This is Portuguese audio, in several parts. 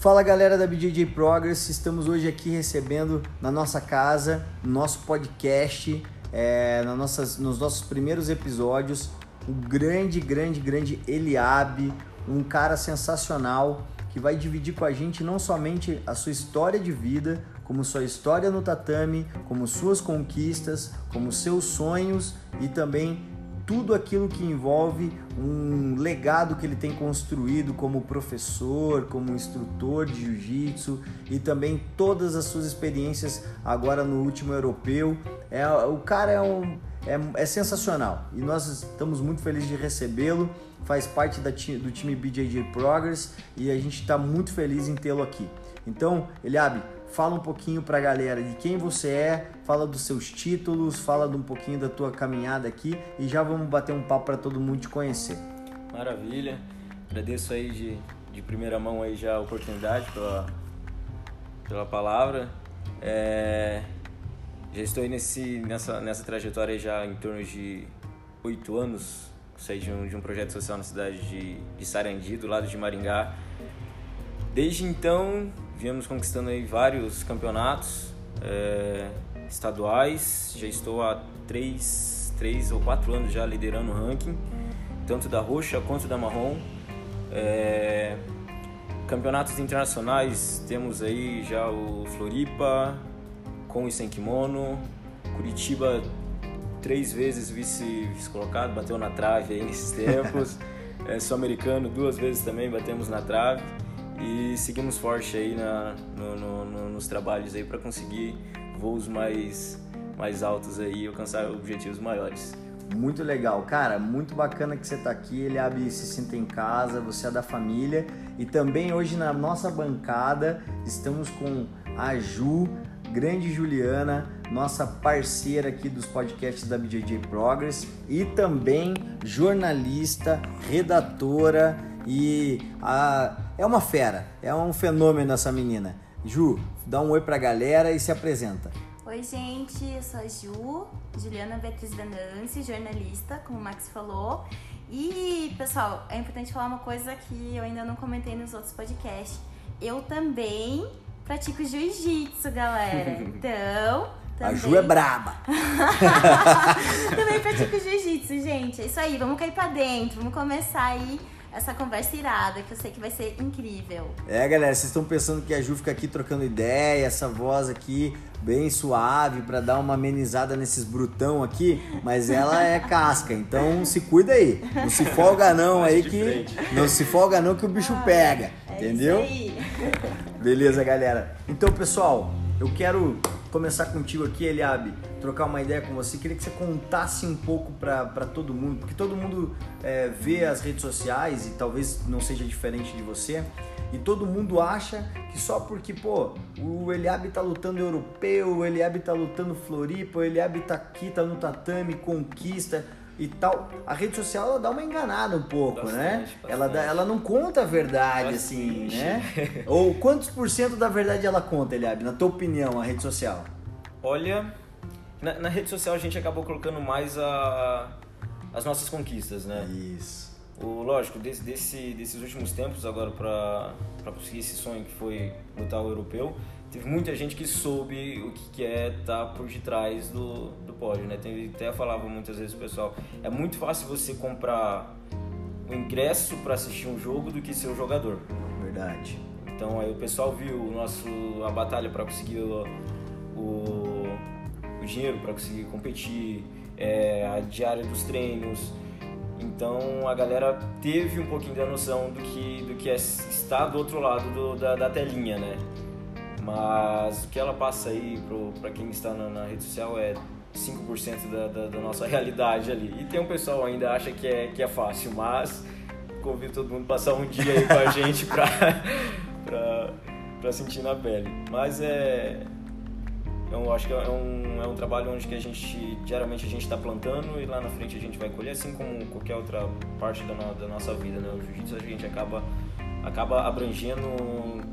Fala galera da BJJ Progress, estamos hoje aqui recebendo na nossa casa, no nosso podcast, é, nas nossas, nos nossos primeiros episódios, o grande, grande, grande Eliabe, um cara sensacional que vai dividir com a gente não somente a sua história de vida, como sua história no tatame, como suas conquistas, como seus sonhos e também tudo aquilo que envolve um legado que ele tem construído como professor, como instrutor de jiu-jitsu e também todas as suas experiências agora no último europeu. É, o cara é, um, é, é sensacional e nós estamos muito felizes de recebê-lo. Faz parte da, do time BJJ Progress e a gente está muito feliz em tê-lo aqui. Então, Eliabe, fala um pouquinho para a galera de quem você é, fala dos seus títulos, fala um pouquinho da tua caminhada aqui e já vamos bater um papo para todo mundo te conhecer. Maravilha, agradeço aí de, de primeira mão aí já a oportunidade pela, pela palavra. É, já estou aí nesse, nessa, nessa trajetória já em torno de oito anos, saí de um, de um projeto social na cidade de, de Sarandi, do lado de Maringá. Desde então, viemos conquistando aí vários campeonatos é, estaduais. Já estou há três, três ou quatro anos já liderando o ranking, tanto da roxa quanto da marrom. É, campeonatos internacionais temos aí já o Floripa com e sem kimono, Curitiba três vezes vice, vice colocado, bateu na trave aí nesses tempos. é, Sul-americano duas vezes também batemos na trave e seguimos forte aí na, no, no, no, nos trabalhos aí para conseguir voos mais, mais altos aí e alcançar objetivos maiores. Muito legal, cara, muito bacana que você está aqui, ele abre se sinta em casa, você é da família. E também hoje na nossa bancada estamos com a Ju, grande Juliana, nossa parceira aqui dos podcasts da BJJ Progress. E também jornalista, redatora e a, é uma fera, é um fenômeno essa menina. Ju, dá um oi pra galera e se apresenta. Oi, gente, eu sou a Ju, Juliana Beatriz Venance, jornalista, como o Max falou. E, pessoal, é importante falar uma coisa que eu ainda não comentei nos outros podcasts. Eu também pratico jiu-jitsu, galera. Então, também... A Ju é braba. também pratico jiu-jitsu, gente. É isso aí, vamos cair pra dentro, vamos começar aí essa conversa irada, que eu sei que vai ser incrível. É, galera, vocês estão pensando que a Ju fica aqui trocando ideia, essa voz aqui bem suave para dar uma amenizada nesses brutão aqui, mas ela é casca, então se cuida aí. Não se folga não aí que não se folga não que o bicho pega, é entendeu? Beleza, galera. Então, pessoal, eu quero começar contigo aqui, Eliabe, trocar uma ideia com você. Queria que você contasse um pouco para todo mundo, porque todo mundo é, vê as redes sociais e talvez não seja diferente de você. E todo mundo acha que só porque, pô, o Eliabe tá lutando europeu, o Eliabe tá lutando Floripa, o Eliabe tá aqui, tá no tatame, conquista e tal. A rede social ela dá uma enganada um pouco, bastante, né? Bastante. Ela, dá, ela não conta a verdade, assim, bastante. assim, né? Ou quantos por cento da verdade ela conta, Eliabe, na tua opinião, a rede social? Olha, na, na rede social a gente acabou colocando mais a, as nossas conquistas, né? Isso. O, lógico, desse, desse, desses últimos tempos, agora para conseguir esse sonho que foi lutar o europeu, teve muita gente que soube o que é estar tá por detrás do, do pódio, né? Tem, até falava muitas vezes o pessoal, é muito fácil você comprar o ingresso para assistir um jogo do que ser o jogador. Verdade. Então aí o pessoal viu o nosso a batalha para conseguir o, o, o dinheiro para conseguir competir, é, a diária dos treinos. Então a galera teve um pouquinho da noção do que, do que é estar do outro lado do, da, da telinha, né? Mas o que ela passa aí para quem está na, na, rede social é 5% da, da, da, nossa realidade ali. E tem um pessoal ainda acha que é, que é fácil, mas convido todo mundo a passar um dia aí com a gente para pra, sentir na pele. Mas é. Eu acho que é um, é um trabalho onde que a gente, diariamente a gente está plantando e lá na frente a gente vai colher, assim como qualquer outra parte da, no, da nossa vida, né? O jiu-jitsu a gente acaba acaba abrangendo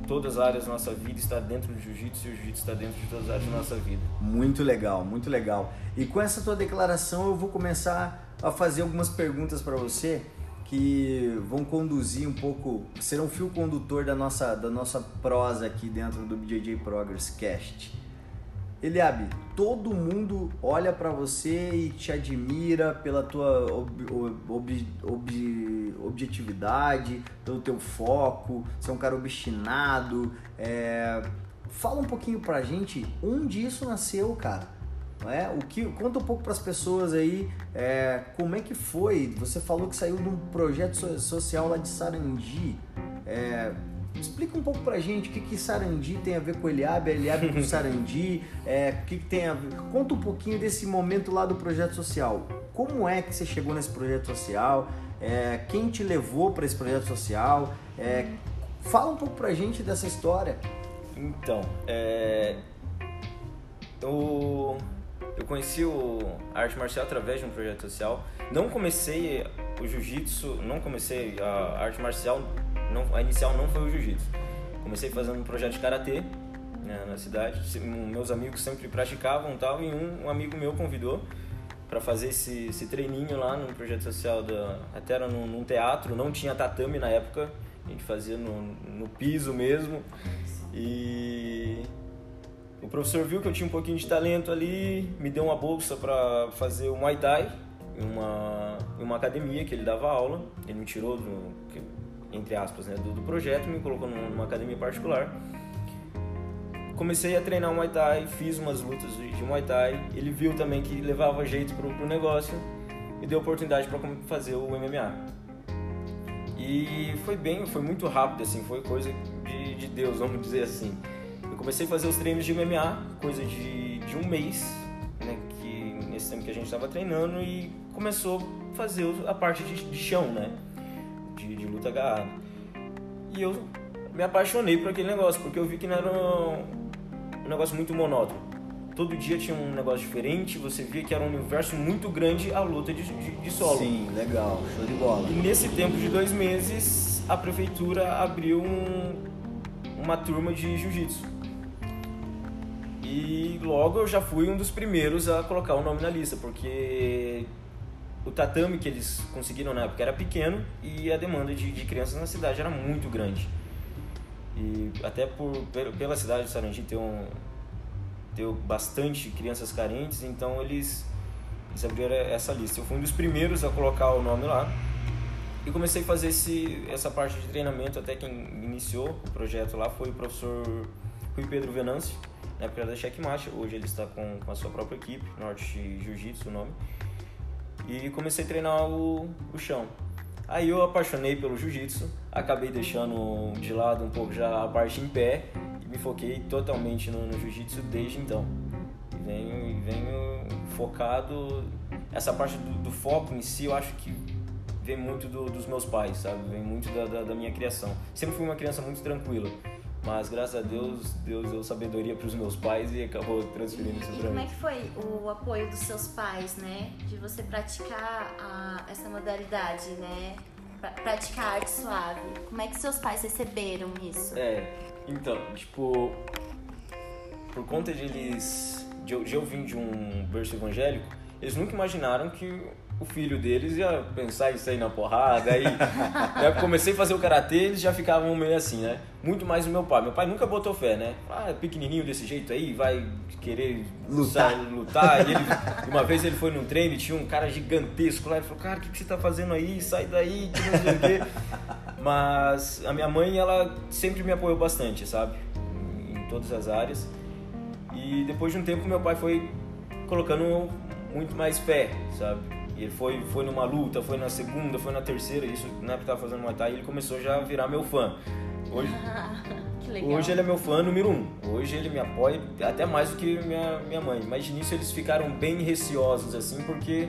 todas as áreas da nossa vida, está dentro do jiu-jitsu e o jiu-jitsu está dentro de todas as áreas da nossa vida. Muito legal, muito legal. E com essa tua declaração eu vou começar a fazer algumas perguntas para você que vão conduzir um pouco, serão fio condutor da nossa, da nossa prosa aqui dentro do BJJ Progress Cast. Eliabe, todo mundo olha para você e te admira pela tua ob, ob, ob, objetividade, pelo teu foco, você é um cara obstinado. É... Fala um pouquinho pra gente onde isso nasceu, cara. É? O que, conta um pouco para as pessoas aí é, como é que foi. Você falou que saiu de um projeto social lá de Sarandi. É, explica um pouco pra gente o que, que Sarandi tem a ver com Eliabe, Eliabe com Sarandi, é, o que, que tem a ver. Conta um pouquinho desse momento lá do projeto social. Como é que você chegou nesse projeto social? É, quem te levou para esse projeto social? É, fala um pouco pra gente dessa história. Então, é, eu eu conheci o a arte marcial através de um projeto social. Não comecei o jiu-jitsu, não comecei a arte marcial, não, a inicial não foi o jiu-jitsu. Comecei fazendo um projeto de karatê né, na cidade. Meus amigos sempre praticavam tal e um, um amigo meu convidou para fazer esse, esse treininho lá no projeto social da até era num, num, teatro, não tinha tatame na época, a gente fazia no, no piso mesmo e o professor viu que eu tinha um pouquinho de talento ali, me deu uma bolsa para fazer o Muay Thai em uma, em uma academia que ele dava aula. Ele me tirou, do, entre aspas, né, do, do projeto, me colocou numa academia particular. Comecei a treinar Muay Thai, fiz umas lutas de Muay Thai. Ele viu também que levava jeito pro, pro negócio, me deu oportunidade para fazer o MMA. E foi bem, foi muito rápido, assim, foi coisa de, de Deus, vamos dizer assim. Eu comecei a fazer os treinos de MMA, coisa de, de um mês, né, que, nesse tempo que a gente estava treinando, e começou a fazer a parte de, de chão, né, de, de, luta agarrada. E eu me apaixonei por aquele negócio, porque eu vi que não era um, um negócio muito monótono. Todo dia tinha um negócio diferente, você via que era um universo muito grande a luta de, de, de solo. Sim, legal, show de bola. E nesse tempo de dois meses, a prefeitura abriu um, uma turma de jiu-jitsu e logo eu já fui um dos primeiros a colocar o nome na lista, porque o tatame que eles conseguiram na época era pequeno e a demanda de, de crianças na cidade era muito grande. E até por, pela cidade de Sarandi ter, um, ter bastante crianças carentes, então eles, eles abriram essa lista. Eu fui um dos primeiros a colocar o nome lá e comecei a fazer esse, essa parte de treinamento. Até quem iniciou o projeto lá foi o professor Rui Pedro Venâncio na época da Checkmate, hoje ele está com, com a sua própria equipe, Norte Jiu-Jitsu o nome. E comecei a treinar o, o chão. Aí eu apaixonei pelo jiu-jitsu, acabei deixando de lado um pouco já a parte em pé e me foquei totalmente no, no jiu-jitsu desde então. E venho, venho focado. Essa parte do, do, foco em si eu acho que vem muito do, dos meus pais, sabe? Vem muito da, da, da minha criação. Sempre fui uma criança muito tranquila. Mas graças a Deus, Deus deu sabedoria para os meus pais e acabou transferindo isso para mim. como é que foi o apoio dos seus pais, né? De você praticar a, essa modalidade, né? Pra, praticar arte suave. Como é que seus pais receberam isso? É, então, tipo, por conta de eles, de eu, de eu vir de um berço evangélico, eles nunca imaginaram que o filho deles ia pensar isso aí na porrada. Aí eu comecei a fazer o karatê, eles já ficavam meio assim, né? Muito mais o meu pai. Meu pai nunca botou fé, né? Ah, é pequenininho desse jeito aí, vai querer lutar. Sair, lutar. E ele, uma vez ele foi num treino e tinha um cara gigantesco lá. Ele falou, cara, o que, que você tá fazendo aí? Sai daí, que não sei o quê. Mas a minha mãe, ela sempre me apoiou bastante, sabe? Em todas as áreas. E depois de um tempo, meu pai foi colocando muito mais fé, sabe? E ele foi, foi numa luta, foi na segunda, foi na terceira, isso na época que tava fazendo Muay Thai, ele começou já a virar meu fã. Hoje, hoje ele é meu fã número um. Hoje ele me apoia até mais do que minha, minha mãe. Mas de início eles ficaram bem receosos, assim, porque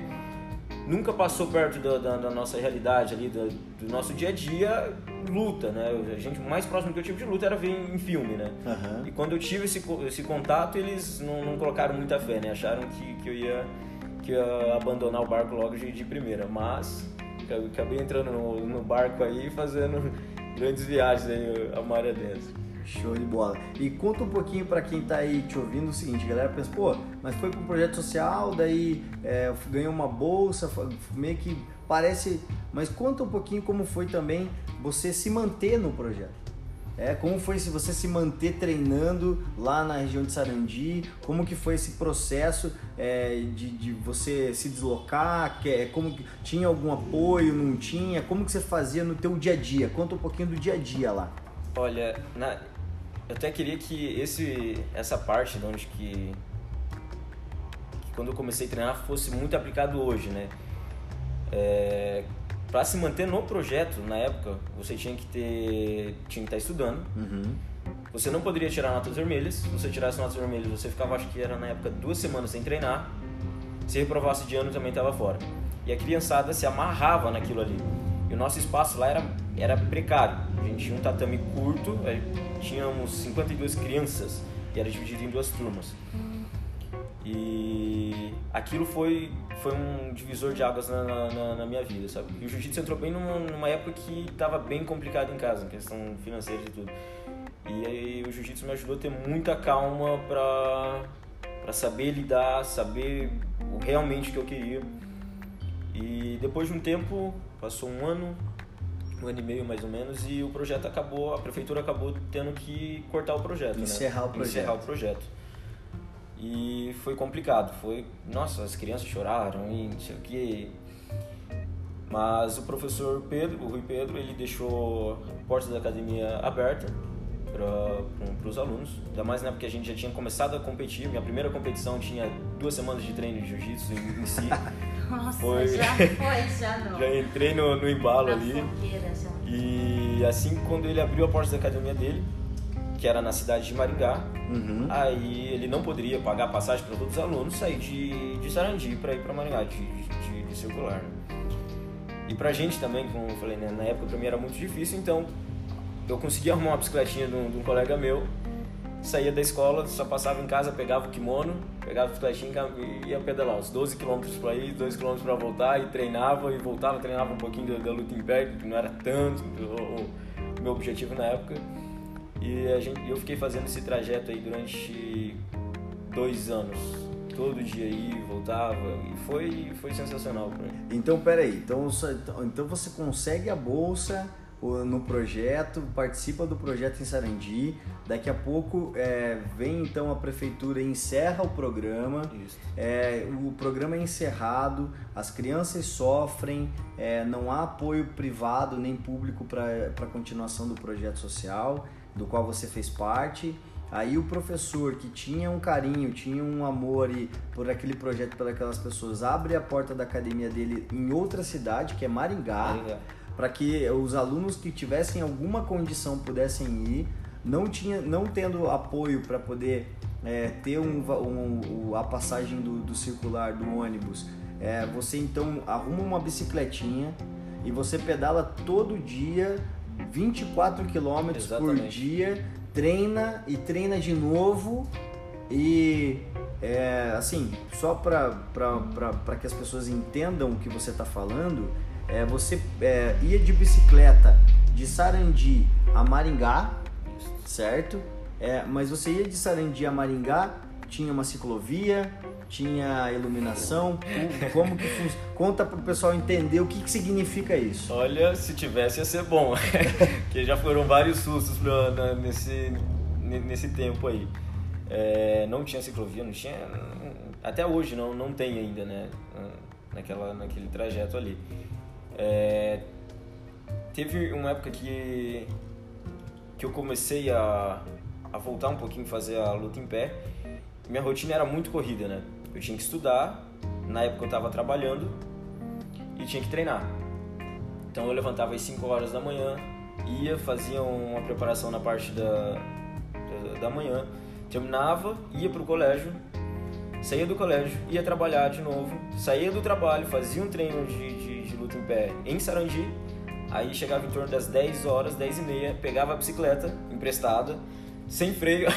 nunca passou perto da, da, da nossa realidade ali, do, do, nosso dia a dia, luta, né? A gente, o mais próximo que eu tive de luta era ver em, em filme, né? Uhum. E quando eu tive esse, esse contato, eles não, não colocaram muita fé, né? Acharam que, que eu ia que ia abandonar o barco logo de, de primeira, mas acabei entrando no, no, barco aí fazendo grandes viagens aí a mar dentro. Show de bola. E conta um pouquinho para quem tá aí te ouvindo o seguinte, galera pensa, pô, mas foi para um projeto social, daí é, ganhou uma bolsa, meio que parece. Mas conta um pouquinho como foi também você se manter no projeto. É, como foi se você se manter treinando lá na região de Sarandi? Como que foi esse processo é, de, de, você se deslocar? Que, é, como tinha algum apoio? Não tinha? Como que você fazia no teu dia a dia? Conta um pouquinho do dia a dia lá. Olha, na, eu até queria que esse, essa parte de onde que, que quando eu comecei a treinar fosse muito aplicado hoje, né? É, para se manter no projeto, na época, você tinha que ter tinha que estar tá estudando. Uhum. Você não poderia tirar notas vermelhas. Se você tirasse notas vermelhas, você ficava, acho que era na época, duas semanas sem treinar. Se reprovasse de ano, também estava fora. E a criançada se amarrava naquilo ali. E o nosso espaço lá era, era precário. A gente tinha um tatame curto, tínhamos 52 crianças e era dividido em duas turmas. E aquilo foi, foi um divisor de águas na, na, na minha vida, sabe? E o jiu-jitsu entrou bem numa, numa época que estava bem complicado em casa, em questão financeira e tudo. E aí o jiu-jitsu me ajudou a ter muita calma pra, pra saber lidar, saber o, realmente o que eu queria. E depois de um tempo, passou um ano, um ano e meio mais ou menos, e o projeto acabou, a prefeitura acabou tendo que cortar o projeto, Encerrar né? o projeto. Encerrar o projeto. E foi complicado, foi, nossa, as crianças choraram e não sei o que. Mas o professor Pedro, o Rui Pedro, ele deixou a porta da academia aberta para os alunos. Ainda mais né, porque a gente já tinha começado a competir. Minha primeira competição tinha duas semanas de treino de jiu-jitsu em, em, si. Nossa, foi... já foi, já não. já entrei no, no embalo Na ali. Fogueira, já. E assim, quando ele abriu a porta da academia dele, que era na cidade de Maringá. Uhum. Aí ele não poderia pagar passagem para todos os alunos, sair de, de Sarandi para ir para Maringá, de, de, de circular. Né? E pra gente também, como eu falei, né, na época pra mim era muito difícil, então eu consegui arrumar uma bicicletinha de um, de um colega meu, saía da escola, só passava em casa, pegava o kimono, pegava a bicicletinha e ia pedalar os 12 km para ir, 12 km para voltar e treinava e voltava, treinava um pouquinho da, da luta em pé, que não era tanto o, o meu objetivo na época. E a gente, eu fiquei fazendo esse trajeto aí durante dois anos. Todo dia aí, voltava. E foi, foi sensacional pra mim. Então, peraí. Então, então você consegue a bolsa no projeto, participa do projeto em Sarandi. Daqui a pouco é, vem então a prefeitura e encerra o programa. É, o programa é encerrado, as crianças sofrem, é, não há apoio privado nem público para a continuação do projeto social do qual você fez parte. Aí o professor que tinha um carinho, tinha um amor e, por aquele projeto, por aquelas pessoas, abre a porta da academia dele em outra cidade, que é Maringá, Maringá. para que os alunos que tivessem alguma condição pudessem ir, não, tinha, não tendo apoio para poder é, ter um, um, a passagem do, do circular do ônibus. É, você então arruma uma bicicletinha e você pedala todo dia 24 quilômetros por dia, treina e treina de novo. E é, assim, só para que as pessoas entendam o que você está falando, é, você é, ia de bicicleta de Sarandi a Maringá, certo? É, mas você ia de Sarandi a Maringá, tinha uma ciclovia, tinha iluminação? Como que funciona? Conta para o pessoal entender o que, que significa isso. Olha, se tivesse ia ser bom, porque já foram vários sustos pra, nesse, nesse tempo aí. É, não tinha ciclovia, não tinha. Até hoje não, não tem ainda, né? Naquela, naquele trajeto ali. É, teve uma época que, que eu comecei a, a voltar um pouquinho, fazer a luta em pé. Minha rotina era muito corrida, né? Eu tinha que estudar, na época eu estava trabalhando e tinha que treinar. Então eu levantava às 5 horas da manhã, ia, fazia uma preparação na parte da, da, da manhã, terminava, ia para o colégio, saía do colégio, ia trabalhar de novo, saía do trabalho, fazia um treino de, de, de luta em pé em Sarandi, aí chegava em torno das 10 horas, 10 e meia, pegava a bicicleta emprestada, sem freio,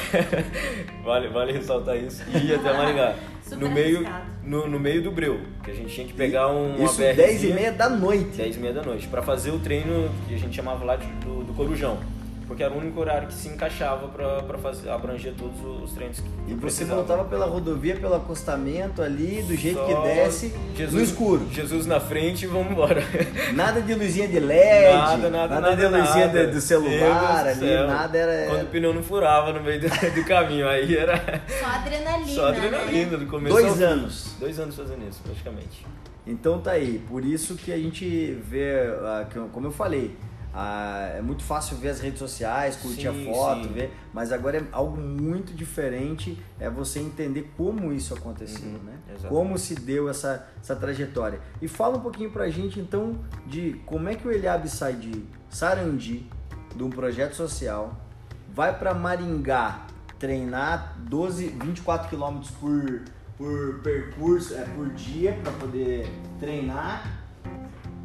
vale, vale ressaltar isso, e ia até Maringá. no meio, no, no, meio do breu, que a gente tinha que pegar um Isso 10 e meia da noite. 10 e meia da noite, para fazer o treino que a gente chamava lá de, do, do corujão. Porque era o único horário que se encaixava para fazer abranger todos os treinos que E você precisava. voltava pela rodovia, pelo acostamento ali, do jeito Só que desce, Jesus, no escuro. Jesus na frente e vamos embora. Nada de luzinha de LED, nada, nada, nada, de luzinha nada. do- do celular Deus ali, céu. nada era. Quando o pneu não furava no meio do, do caminho, aí era Só adrenalina. só adrenalina Né? do começo ao Dois fim. anos. Dois anos fazendo isso, praticamente. Então tá aí, por isso que a gente vê, como eu falei, ah, é muito fácil ver as redes sociais, curtir Sim, a foto, sim. ver, mas agora é algo muito diferente, é você entender como isso aconteceu, Uhum, né? exatamente. Como se deu essa, essa trajetória. E fala um pouquinho pra gente então de como é que o Eliabe sai de Sarandi, de um projeto social, vai pra Maringá treinar 12, 24 quilômetros por, por percurso, é, por dia para poder treinar.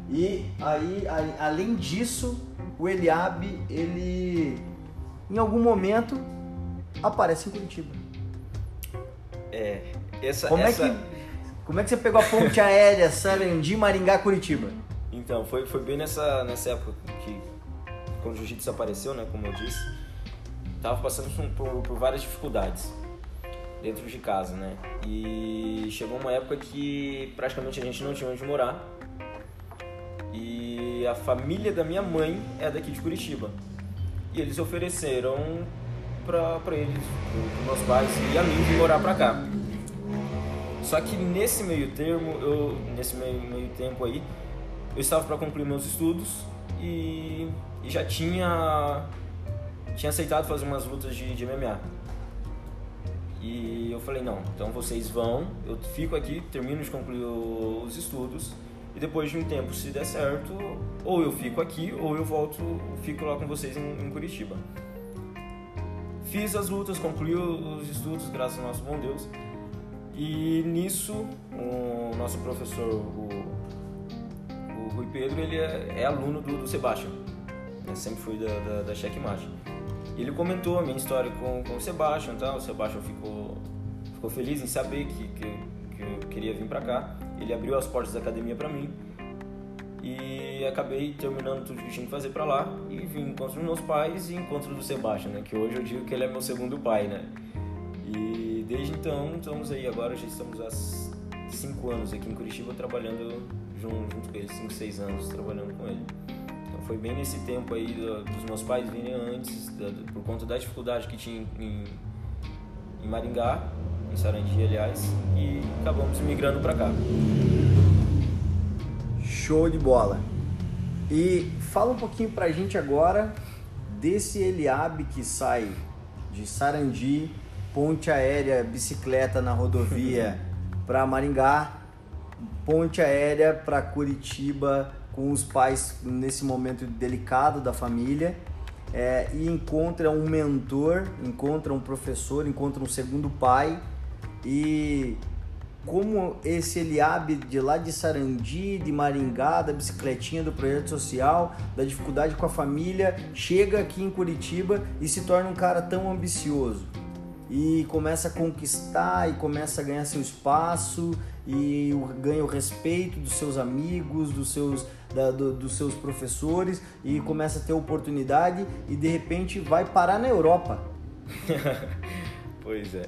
E aí, a- além disso, o Eliabe, ele em algum momento aparece em Curitiba. É, essa, Como essa... é que como é que você pegou a ponte aérea Sarandi, Maringá, Curitiba? Então, foi, foi bem nessa, nessa época que, quando o jiu-jitsu apareceu, né, como eu disse, tava passando por, por, por várias dificuldades dentro de casa, né? E chegou uma época que praticamente a gente não tinha onde morar. A família da minha mãe é daqui de Curitiba. E eles ofereceram pra eles, pros meus pais e a mim, morar pra cá. Só que nesse meio termo, eu, nesse meio, meio tempo aí, eu estava para concluir meus estudos e, e já tinha tinha aceitado fazer umas lutas de, de MMA. E eu falei, não, então vocês vão, eu fico aqui, termino de concluir os estudos e depois de um tempo, se der certo, ou eu fico aqui ou eu volto, fico lá com vocês em, em Curitiba. Fiz as lutas, concluí os estudos, graças ao nosso bom Deus. E nisso, o nosso professor, o, o Rui Pedro, ele é, é aluno do, do Sebastião. né? Sempre fui da, da, da Checkmate. Ele comentou a minha história com, com o Sebastião e tal. O Sebastião ficou, ficou feliz em saber que, que, que eu queria vir pra cá. Ele abriu as portas da academia pra mim. E acabei terminando tudo que tinha que fazer pra lá. E vim encontro dos meus pais e encontro do Sebastião, né? Que hoje eu digo que ele é meu segundo pai, né? E desde então, estamos aí agora, já estamos há cinco anos aqui em Curitiba trabalhando junto, junto com ele, cinco, seis anos trabalhando com ele. Então foi bem nesse tempo aí do- dos meus pais virem antes, da- por conta da dificuldade que tinha em, em Maringá, em Sarandi, aliás, e acabamos migrando para cá. Show de bola. E fala um pouquinho pra gente agora desse Eliabe que sai de Sarandi, ponte aérea, bicicleta na rodovia pra Maringá, ponte aérea pra Curitiba com os pais nesse momento delicado da família. é, e encontra um mentor, encontra um professor, encontra um segundo pai e como esse Eliabe de lá de Sarandi, de Maringá, da bicicletinha do projeto social, da dificuldade com a família, chega aqui em Curitiba e se torna um cara tão ambicioso. E começa a conquistar e começa a ganhar seu espaço e ganha o respeito dos seus amigos, dos seus, da- do- dos seus professores e começa a ter oportunidade e de repente vai parar na Europa. Pois é.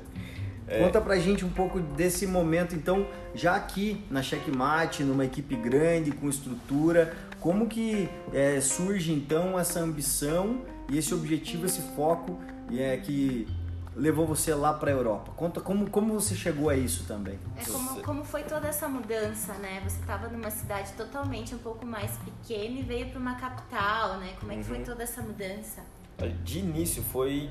Conta pra gente um pouco desse momento, então, já aqui na Checkmate, numa equipe grande, com estrutura, como que é, surge então essa ambição e esse objetivo, esse foco é, que levou você lá pra Europa? Conta como, como você chegou a isso também. É como, como foi toda essa mudança, né? Você estava numa cidade totalmente um pouco mais pequena e veio para uma capital, né? Como é que foi Uhum. toda essa mudança? De início foi.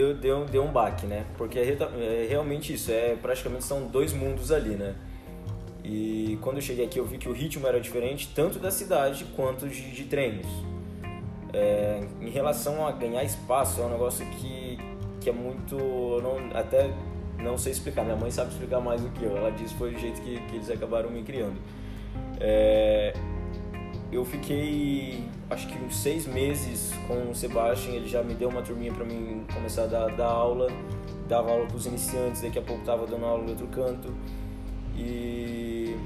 Deu, deu, deu um baque, né? Porque é, é realmente isso, é praticamente são dois mundos ali, né? E quando eu cheguei aqui eu vi que o ritmo era diferente, tanto da cidade quanto de, de treinos. É, em relação a ganhar espaço, é um negócio que, que é muito. Não, até não sei explicar, minha mãe sabe explicar mais do que eu. Ela disse que foi o jeito que, que eles acabaram me criando. É, eu fiquei acho que uns seis meses com o Sebastian, ele já me deu uma turminha para mim começar a dar, dar aula, dava aula para os iniciantes, daqui a pouco tava dando aula em outro canto. E,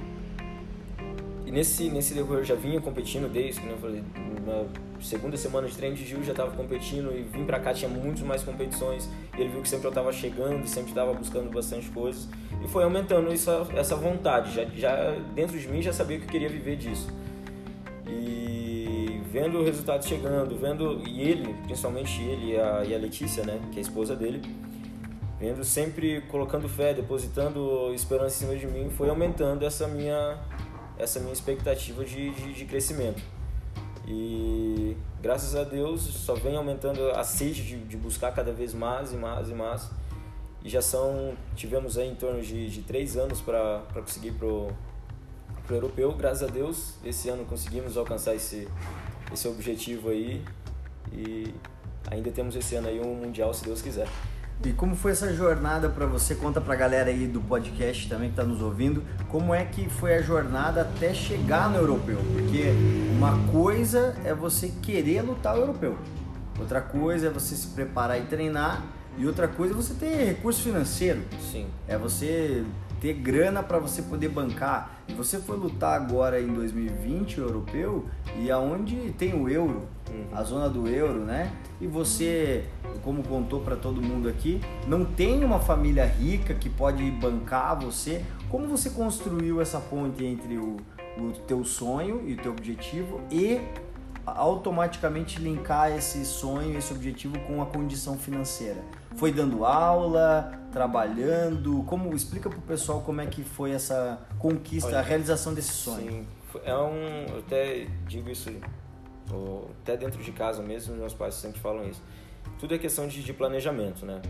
e nesse, nesse decorrer eu já vinha competindo desde, eu falei, na segunda semana de treino de Gil já estava competindo e vim para cá tinha muitas mais competições. Ele viu que sempre eu estava chegando, sempre estava buscando bastante coisas e foi aumentando essa, essa vontade. Já, já dentro de mim já sabia que eu queria viver disso. E vendo o resultado chegando, vendo e ele, principalmente ele e a, e a Letícia, né, que é a esposa dele, vendo sempre colocando fé, depositando esperança em cima de mim, foi aumentando essa minha essa minha expectativa de, de, de crescimento. E graças a Deus só vem aumentando a sede de, de, buscar cada vez mais e mais e mais. E já são, tivemos aí em torno de, de três anos para conseguir pro, pro europeu. Graças a Deus, esse ano conseguimos alcançar esse, esse objetivo aí. E ainda temos esse ano aí um mundial, se Deus quiser. E como foi essa jornada para você? Conta pra galera aí do podcast também que tá nos ouvindo, como é que foi a jornada até chegar no europeu? Porque uma coisa é você querer lutar o europeu. Outra coisa é você se preparar e treinar, e outra coisa é você ter recurso financeiro. Sim. É você ter grana para você poder bancar. E você foi lutar agora em 2020 o europeu e aonde tem o euro, uhum. a zona do euro, né? E você, como contou para todo mundo aqui, não tem uma família rica que pode bancar você. Como você construiu essa ponte entre o, o teu sonho e o teu objetivo e automaticamente linkar esse sonho, esse objetivo com a condição financeira? Foi dando aula, trabalhando? Como explica pro pessoal como é que foi essa conquista, Olha, a realização desse sonho? Sim, é um, eu até digo isso, até dentro de casa mesmo, meus pais sempre falam isso. Tudo é questão de, de planejamento, né?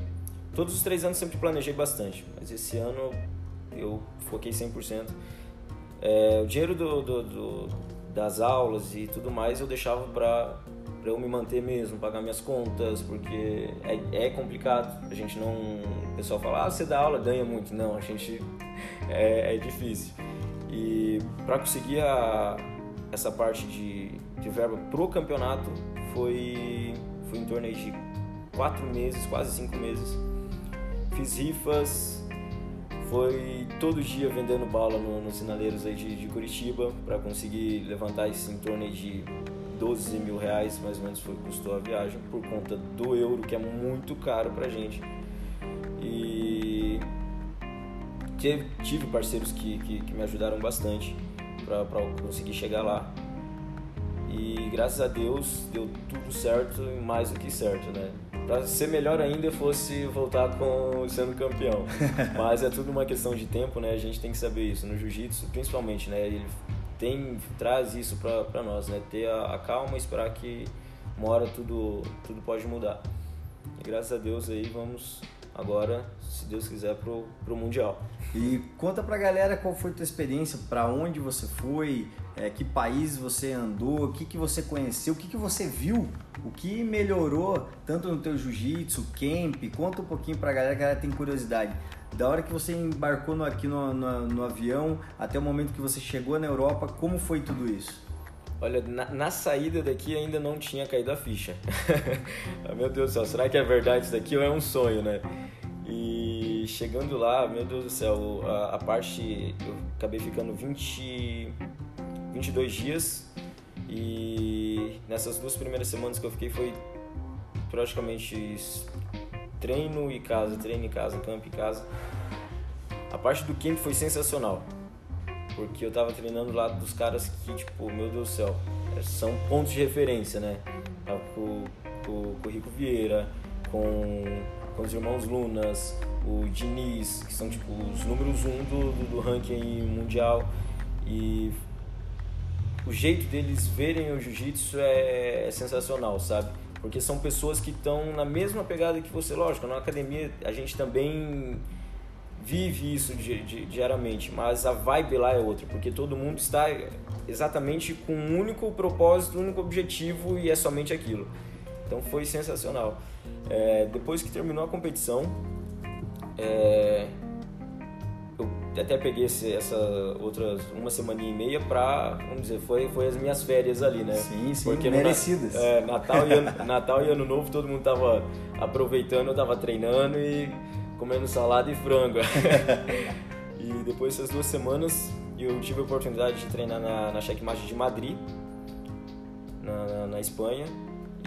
Todos os três anos sempre planejei bastante, mas esse ano eu foquei 100%. É, o dinheiro do, do, do, das aulas e tudo mais eu deixava para para eu me manter mesmo, pagar minhas contas, porque é, é, complicado. A gente não. O pessoal fala, ah, você dá aula, ganha muito. Não, a gente. É, é difícil. E para conseguir a, essa parte de, de verba pro campeonato foi, foi em torno de quatro meses, quase cinco meses. Fiz rifas, foi todo dia vendendo bala nos no sinaleiros aí de, de Curitiba para conseguir levantar isso em torno de 12 mil reais mais ou menos foi custou a viagem por conta do euro, que é muito caro pra gente. E tive, tive parceiros que, que, que, me ajudaram bastante para conseguir chegar lá. E graças a Deus deu tudo certo e mais do que certo, né? Para ser melhor ainda fosse voltar com sendo campeão. Mas é tudo uma questão de tempo, né? A gente tem que saber isso. No jiu-jitsu, principalmente, né? Ele tem traz isso para nós, né? Ter a, a, calma esperar que uma hora tudo tudo pode mudar. E graças a Deus aí vamos agora, se Deus quiser, pro, pro mundial. E conta pra galera qual foi a tua experiência, para onde você foi, é, que país você andou, o que, que você conheceu, o que, que você viu, o que melhorou tanto no teu jiu-jitsu, camp, conta um pouquinho pra galera que ela tem curiosidade da hora que você embarcou no, aqui no, no, no, avião até o momento que você chegou na Europa, como foi tudo isso? Olha, na, na saída daqui ainda não tinha caído a ficha. meu Deus do céu, será que é verdade isso daqui ou é um sonho, né? E chegando lá, meu Deus do céu, a, a parte. Eu acabei ficando 20, 22 dias e nessas duas primeiras semanas que eu fiquei foi praticamente treino e casa, treino e casa, campo e casa. A parte do camp foi sensacional, porque eu tava treinando lá dos caras que, tipo, meu Deus do céu, é, são pontos de referência, né? Tava com, com, com o Rico Vieira, com, com os irmãos Lunas, o Diniz, que são, tipo, os números um do, do, do ranking mundial. E o jeito deles verem o jiu-jitsu é, é sensacional, sabe? Porque são pessoas que estão na mesma pegada que você. Lógico, na academia a gente também vive isso di di diariamente, mas a vibe lá é outra, porque todo mundo está exatamente com um único propósito, um único objetivo e é somente aquilo. Então foi sensacional. É, depois que terminou a competição, é, eu até peguei esse, essa outras uma semana e meia pra, vamos dizer, foi, foi as minhas férias ali, né? Sim, sim, Porque merecidas. é, Natal, e ano, Natal e Ano Novo todo mundo tava aproveitando, eu tava treinando e comendo salada e frango. e depois dessas duas semanas eu tive a oportunidade de treinar na, na Checkmate de Madrid, na, na, na Espanha,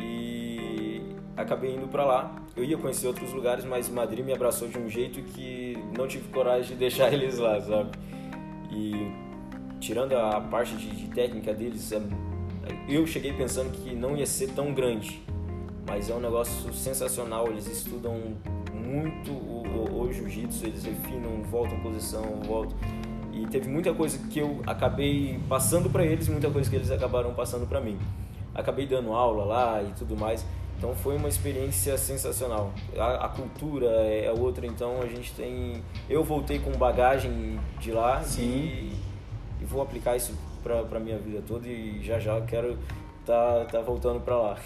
e acabei indo para lá. Eu ia conhecer outros lugares, mas Madrid me abraçou de um jeito que não tive coragem de deixar eles lá, sabe? E tirando a parte de, de técnica deles, é, eu cheguei pensando que não ia ser tão grande, mas é um negócio sensacional. Eles estudam muito o, o, o jiu-jitsu, eles refinam, voltam posição, voltam. E teve muita coisa que eu acabei passando para eles, muita coisa que eles acabaram passando para mim. Acabei dando aula lá e tudo mais. Então foi uma experiência sensacional. A, a, cultura é outra, então a gente tem. Eu voltei com bagagem de lá e, e, vou aplicar isso para minha vida toda e já já quero tá, tá voltando para lá.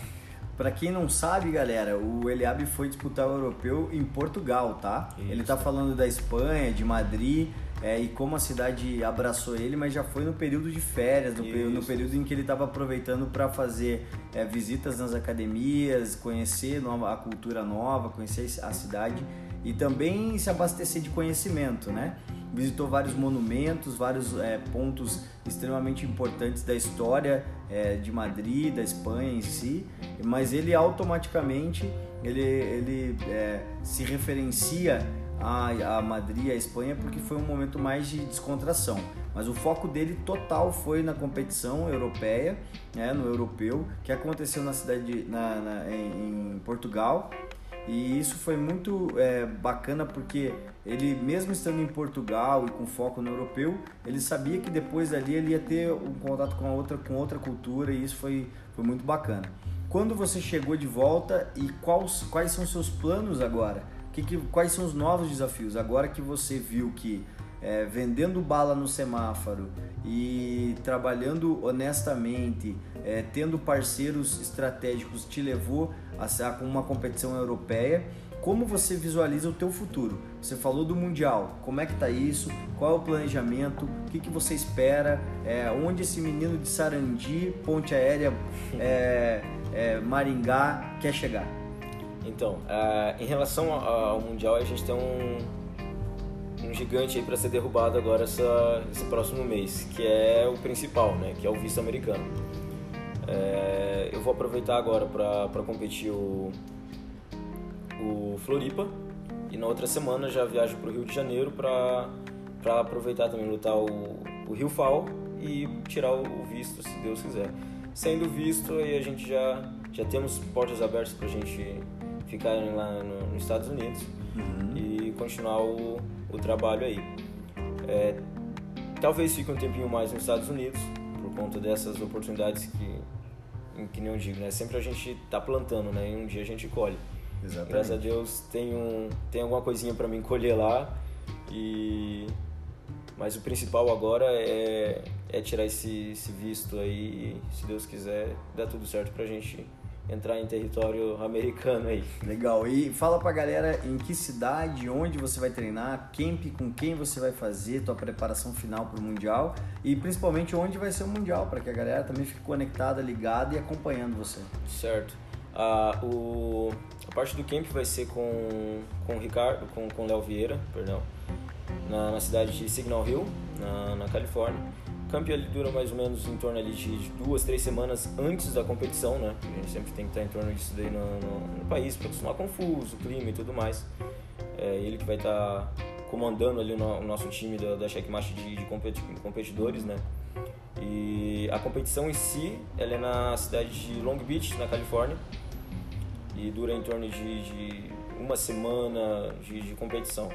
Para quem não sabe, galera, o Eliabe foi disputar o europeu em Portugal, tá? Isso. Ele tá falando da Espanha, de Madrid, é, e como a cidade abraçou ele, mas já foi no período de férias, no, período, no período em que ele estava aproveitando para fazer é, visitas nas academias, conhecer nova, a cultura nova, conhecer a cidade e também se abastecer de conhecimento, né? Visitou vários monumentos, vários é, pontos extremamente importantes da história é, de Madrid, da Espanha em si, mas ele automaticamente ele, ele é, se referencia a, a Madrid, a Espanha, porque foi um momento mais de descontração. Mas o foco dele total foi na competição europeia, né, no europeu, que aconteceu na cidade de, na, na, em, em, Portugal. E isso foi muito é, bacana porque ele, mesmo estando em Portugal e com foco no europeu, ele sabia que depois dali ele ia ter um contato com outra, com outra cultura e isso foi, foi muito bacana. Quando você chegou de volta e quais, quais são seus planos agora? Que, que, quais são os novos desafios? Agora que você viu que é, vendendo bala no semáforo e trabalhando honestamente, é, tendo parceiros estratégicos, te levou a, a uma competição europeia. Como você visualiza o teu futuro? Você falou do mundial. Como é que tá isso? Qual é o planejamento? O que, que você espera? É, onde esse menino de Sarandi, Ponte Aérea, é, é Maringá quer chegar? Então, uh, em relação ao Mundial, a gente tem um, um gigante aí para ser derrubado agora essa, esse próximo mês, que é o principal, né? Que é o visto americano. É, eu vou aproveitar agora para competir o, o Floripa e na outra semana já viajo para o Rio de Janeiro para aproveitar também lutar o, o Rio Fal e tirar o visto, se Deus quiser. Sendo visto, aí a gente já, já temos portas abertas para a gente ficarem lá no, nos Estados Unidos uhum. e continuar o, o trabalho aí. É, talvez fique um tempinho mais nos Estados Unidos por conta dessas oportunidades que, que nem eu digo, né? Sempre a gente tá plantando, né? E um dia a gente colhe. Exatamente. Graças a Deus tem, um, tem alguma coisinha para mim colher lá e mas o principal agora é, é tirar esse, esse visto aí e se Deus quiser dá tudo certo pra gente entrar em território americano aí. Legal. E fala pra galera em que cidade, onde você vai treinar, camp com quem você vai fazer, tua preparação final pro Mundial e principalmente onde vai ser o Mundial, para que a galera também fique conectada, ligada e acompanhando você. Certo. Ah, o, a parte do camp vai ser com, com o Ricardo, com o Léo Vieira, perdão, na, na cidade de Signal Hill, na, na Califórnia. O ele dura mais ou menos em torno ali de duas, três semanas antes da competição, né? A gente sempre tem que estar em torno disso daí no, no, no país para acostumar com o fuso, clima e tudo mais. É ele que vai estar comandando ali o, nosso time da, da Checkmate de, de competidores, né? E a competição em si, ela é na cidade de Long Beach, na Califórnia, e dura em torno de, de uma semana de, de competição.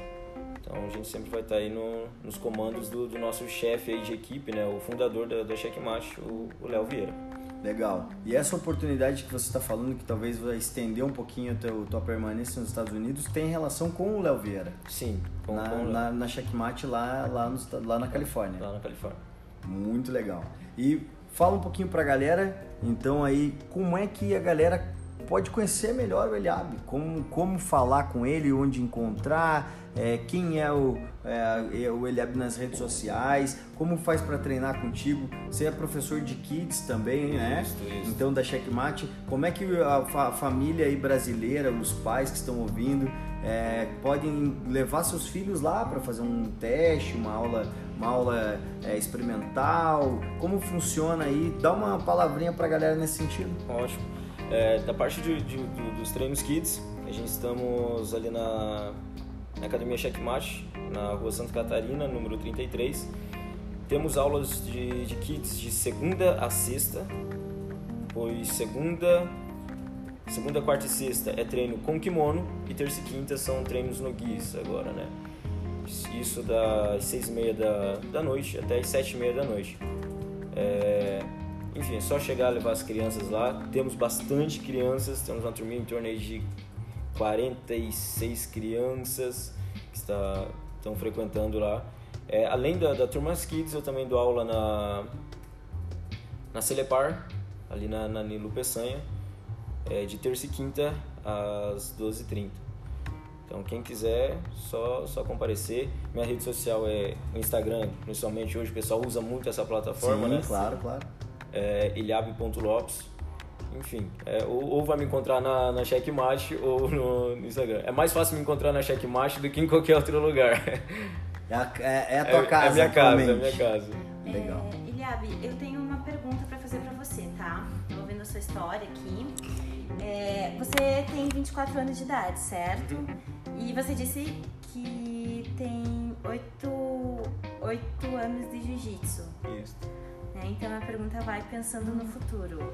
Então a gente sempre vai estar aí no, nos comandos do, do nosso chefe aí de equipe, né? O fundador da, da Checkmate, o Léo Vieira. Legal. E essa oportunidade que você está falando, que talvez vai estender um pouquinho a teu, tua permanência nos Estados Unidos, tem relação com o Léo Vieira? Sim, com, na, com na, na Checkmate lá, lá, no, lá na Califórnia. Lá na Califórnia. Muito legal. E fala um pouquinho pra galera, então aí, como é que a galera pode conhecer melhor o Eliabe, como, como falar com ele, onde encontrar, é, quem é o, é, é o Eliab nas redes sociais, como faz para treinar contigo. Você é professor de kids também, né? Isso, isso. Então da Checkmate, como é que a, a família brasileira, os pais que estão ouvindo, é, podem levar seus filhos lá para fazer um teste, uma aula, Uma aula é, experimental? Como funciona aí? Dá uma palavrinha pra galera nesse sentido. Ótimo. É, da parte de, de, de, dos treinos kids, a gente estamos ali na, na Academia Checkmate, na rua Santa Catarina, número 33. Temos aulas de, de kids de segunda a sexta, pois segunda, segunda, quarta e sexta é treino com kimono e terça e quinta são treinos no guis agora, né? Isso das seis e meia da, da noite até as sete e meia da noite. É, enfim, é só chegar levar as crianças lá. Temos bastante crianças, temos uma turminha em torno de 46 crianças que está, estão frequentando lá. É, além da, da Turmas Kids, eu também dou aula na, na Celepar, ali na, na Nilo Peçanha, é, de terça e quinta às 12h30. Então, quem quiser, só, só comparecer. Minha rede social é o Instagram, principalmente hoje o pessoal usa muito essa plataforma, Sim, né? claro, claro. É ilhabe.lopes. Enfim, é, ou, ou, vai me encontrar na, na Checkmate ou no, no, Instagram. É mais fácil me encontrar na Checkmate do que em qualquer outro lugar. É a, é, é a tua é, casa, É minha casa, é minha casa. Legal. É, Eliabe, eu tenho uma pergunta para fazer para você, tá? Eu vendo a sua história aqui. É, você tem 24 anos de idade, certo? E você disse que tem 8, 8 anos de jiu-jitsu. Isso. Então a pergunta vai pensando no futuro.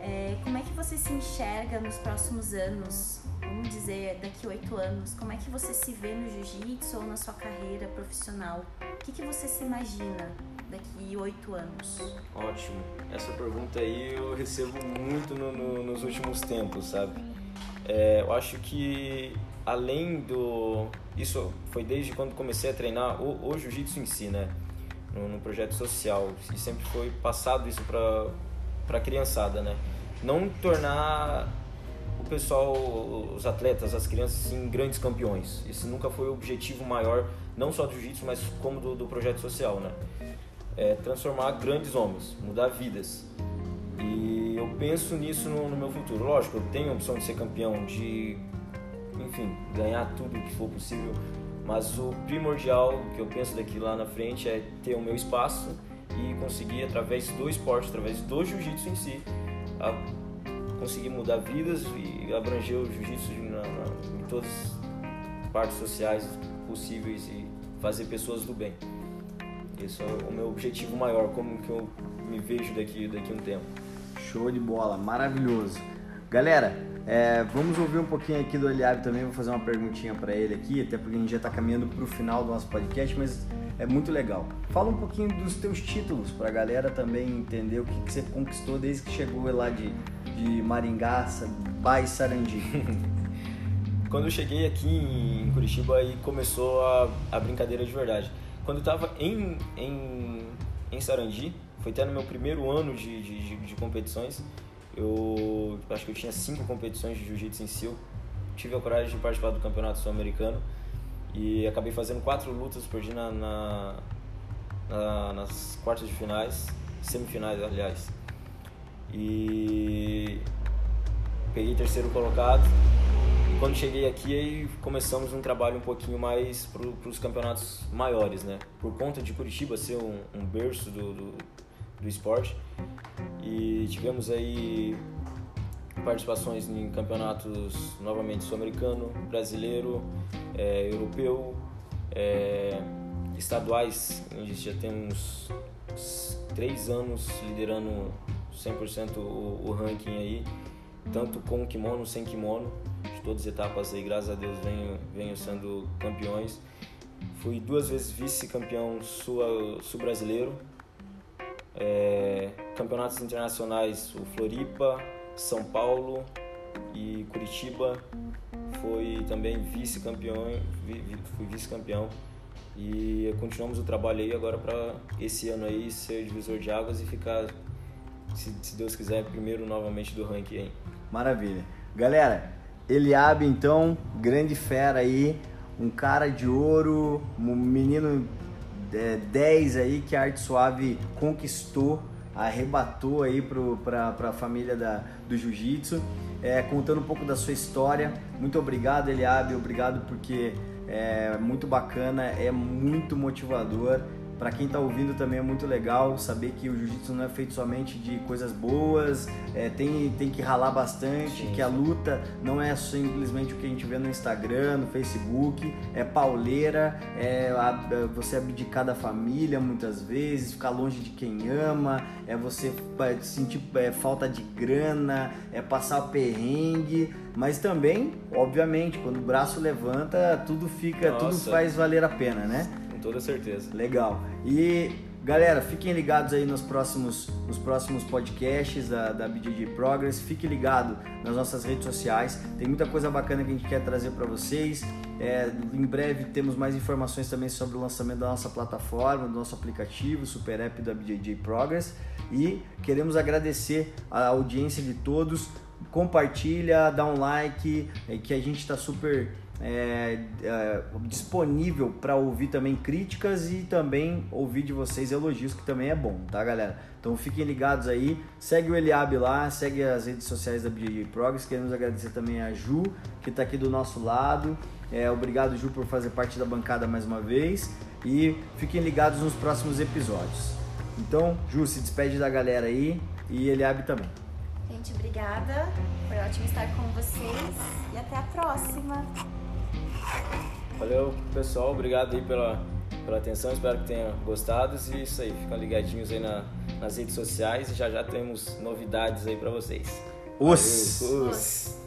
É, como é que você se enxerga nos próximos anos? Vamos dizer, daqui oito anos, como é que você se vê no jiu-jitsu ou na sua carreira profissional? O que, que você se imagina daqui oito anos? Ótimo. Essa pergunta aí eu recebo muito no, no, nos últimos tempos, sabe? É, eu acho que além do. Isso foi desde quando comecei a treinar o, o jiu-jitsu em si, né? No, no, projeto social. E sempre foi passado isso para para criançada, né? Não tornar o pessoal, os atletas, as crianças, em grandes campeões. Esse nunca foi o objetivo maior, não só do jiu-jitsu, mas como do, do projeto social, né? É transformar grandes homens, mudar vidas. E eu penso nisso no, no meu futuro. Lógico, eu tenho a opção de ser campeão, de, enfim, ganhar tudo que for possível. Mas o primordial que eu penso daqui lá na frente é ter o meu espaço e conseguir, através do esporte, através do jiu-jitsu em si, conseguir mudar vidas e abranger o jiu-jitsu em todas as partes sociais possíveis e fazer pessoas do bem. Esse é o meu objetivo maior, como que eu me vejo daqui, daqui a um tempo. Show de bola, maravilhoso. Galera, é, vamos ouvir um pouquinho aqui do Eliabe também, vou fazer uma perguntinha para ele aqui, até porque a gente já está caminhando para o final do nosso podcast, mas é muito legal. Fala um pouquinho dos teus títulos para a galera também entender o que, que, você conquistou desde que chegou lá de, de Maringá, Bai Sarandi. Quando eu cheguei aqui em Curitiba aí começou a, a brincadeira de verdade. Quando eu estava em, em, em Sarandi, foi até no meu primeiro ano de, de, de, de competições, eu acho que eu tinha cinco competições de jiu-jitsu em si. Eu tive a coragem de participar do campeonato sul-americano e acabei fazendo quatro lutas, perdi na, na, na, nas quartas de finais, semifinais, aliás. E peguei terceiro colocado. E quando cheguei aqui, aí começamos um trabalho um pouquinho mais para os campeonatos maiores, né? Por conta de Curitiba ser um, um berço do, do, do esporte. E tivemos aí participações em campeonatos novamente sul-americano, brasileiro, é, europeu, é, estaduais, gente já tem uns, uns três anos liderando 100% o, o ranking aí, tanto com kimono, sem kimono, de todas as etapas aí, graças a Deus, venho, venho sendo campeões. Fui duas vezes vice-campeão sul-brasileiro, é, campeonatos internacionais, o Floripa, São Paulo e Curitiba. Foi também vice-campeão, fui vice-campeão e continuamos o trabalho aí agora para esse ano aí ser divisor de águas e ficar, se, se Deus quiser, primeiro novamente do ranking aí. Maravilha. Galera, Eliabe então, grande fera aí, um cara de ouro, um menino é, 10 aí que a Arte Suave conquistou, arrebatou aí para a família da, do Jiu-Jitsu, é, contando um pouco da sua história. Muito obrigado, Eliabe, obrigado porque é muito bacana, é muito motivador Para quem está ouvindo também é muito legal saber que o jiu-jitsu não é feito somente de coisas boas, é, tem, tem que ralar bastante, Sim. que a luta não é simplesmente o que a gente vê no Instagram, no Facebook, é pauleira, é, é você abdicar da família muitas vezes, ficar longe de quem ama, é você é, sentir é, falta de grana, é passar perrengue, mas também, obviamente, quando o braço levanta, tudo fica, Nossa. tudo faz valer a pena, né? Toda certeza. Legal. E galera, fiquem ligados aí nos próximos, nos próximos podcasts da, da BJJ Progress. Fique ligado nas nossas redes sociais. Tem muita coisa bacana que a gente quer trazer para vocês. É, em breve temos mais informações também sobre o lançamento da nossa plataforma, do nosso aplicativo, Super App da BJJ Progress. E queremos agradecer a audiência de todos. Compartilha, dá um like, é, que a gente está super é, é, disponível para ouvir também críticas e também ouvir de vocês elogios, que também é bom, tá, galera? Então fiquem ligados aí, segue o Eliab lá, segue as redes sociais da BJJ Progress. Queremos agradecer também a Ju, que está aqui do nosso lado. É, obrigado, Ju, por fazer parte da bancada mais uma vez. E fiquem ligados nos próximos episódios. Então, Ju, se despede da galera aí e Eliab também. Gente, obrigada. Foi ótimo estar com vocês e até a próxima. Valeu, pessoal. Obrigado aí pela, pela atenção. Espero que tenham gostado. E isso aí, ficam ligadinhos aí na, nas redes sociais e já já temos novidades aí para vocês. Os. Valeu, os.